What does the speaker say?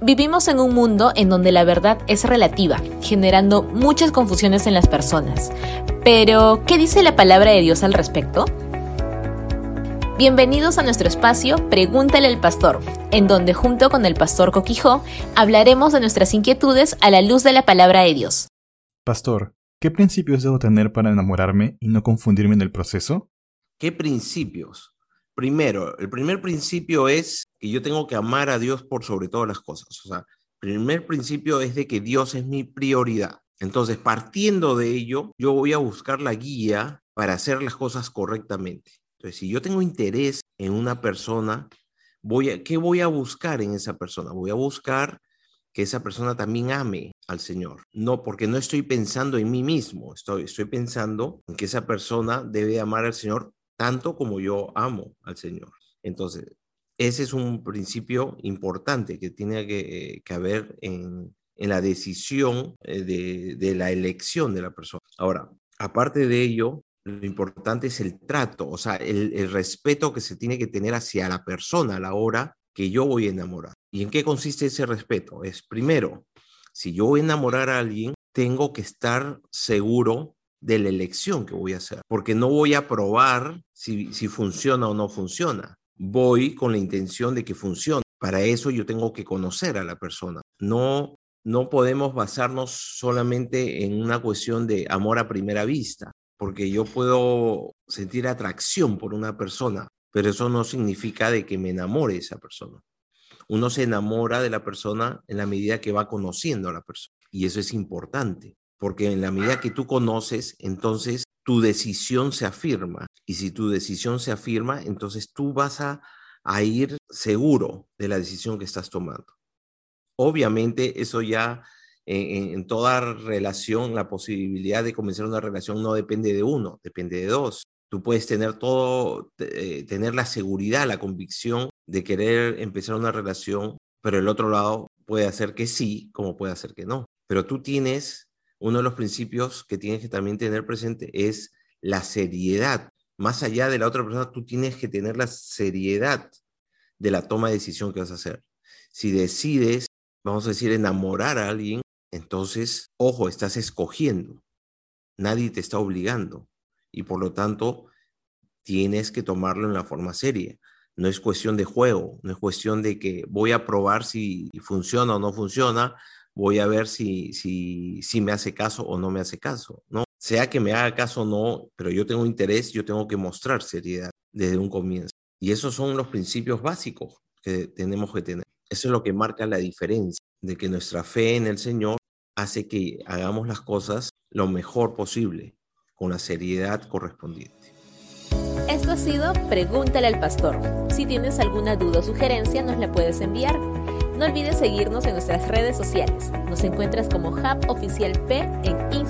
Vivimos en un mundo en donde la verdad es relativa, generando muchas confusiones en las personas. Pero, ¿qué dice la palabra de Dios al respecto? Bienvenidos a nuestro espacio Pregúntale al Pastor, en donde junto con el Pastor Coquijó hablaremos de nuestras inquietudes a la luz de la palabra de Dios. Pastor, ¿qué principios debo tener para enamorarme y no confundirme en el proceso? ¿Qué principios? Primero, el primer principio es que yo tengo que amar a Dios por sobre todas las cosas. O sea, el primer principio es de que Dios es mi prioridad. Entonces, partiendo de ello, yo voy a buscar la guía para hacer las cosas correctamente. Entonces, si yo tengo interés en una persona, voy a, ¿qué voy a buscar en esa persona? Voy a buscar que esa persona también ame al Señor. No, porque no estoy pensando en mí mismo, estoy, pensando en que esa persona debe amar al Señor tanto como yo amo al Señor. Entonces, ese es un principio importante que tiene que, haber en, la decisión eh, de, la elección de la persona. Ahora, aparte de ello, lo importante es el trato, o sea, el, respeto que se tiene que tener hacia la persona a la hora que yo voy a enamorar. ¿Y en qué consiste ese respeto? Es primero, si yo voy a enamorar a alguien, tengo que estar seguro de la elección que voy a hacer, porque no voy a probar si, si funciona o no funciona. Voy con la intención de que funcione. Para eso yo tengo que conocer a la persona. No, no podemos basarnos solamente en una cuestión de amor a primera vista, porque yo puedo sentir atracción por una persona, pero eso no significa de que me enamore esa persona. Uno se enamora de la persona en la medida que va conociendo a la persona. Y eso es importante porque en la medida que tú conoces, entonces tu decisión se afirma. Y si tu decisión se afirma, entonces tú vas a, ir seguro de la decisión que estás tomando. Obviamente, eso ya en, toda relación, la posibilidad de comenzar una relación no depende de uno, depende de dos. Tú puedes tener todo, eh, tener la seguridad, la convicción de querer empezar una relación, pero el otro lado puede hacer que sí, como puede hacer que no. Pero tú tienes uno de los principios que tienes que también tener presente es la seriedad. Más allá de la otra persona, tú tienes que tener la seriedad de la toma de decisión que vas a hacer. Si decides, vamos a decir, enamorar a alguien, entonces, ojo, estás escogiendo. Nadie te está obligando. Y por lo tanto, tienes que tomarlo en la forma seria. No es cuestión de juego, no es cuestión de que voy a probar si funciona o no funciona, voy a ver si, si, si me hace caso o no me hace caso, ¿no? Sea que me haga caso o no, pero yo tengo interés, yo tengo que mostrar seriedad desde un comienzo. Y esos son los principios básicos que tenemos que tener. Eso es lo que marca la diferencia de que nuestra fe en el Señor hace que hagamos las cosas lo mejor posible, con la seriedad correspondiente. Esto ha sido Pregúntale al Pastor. Si tienes alguna duda o sugerencia, nos la puedes enviar. No olvides seguirnos en nuestras redes sociales. Nos encuentras como Hub Oficial P en Instagram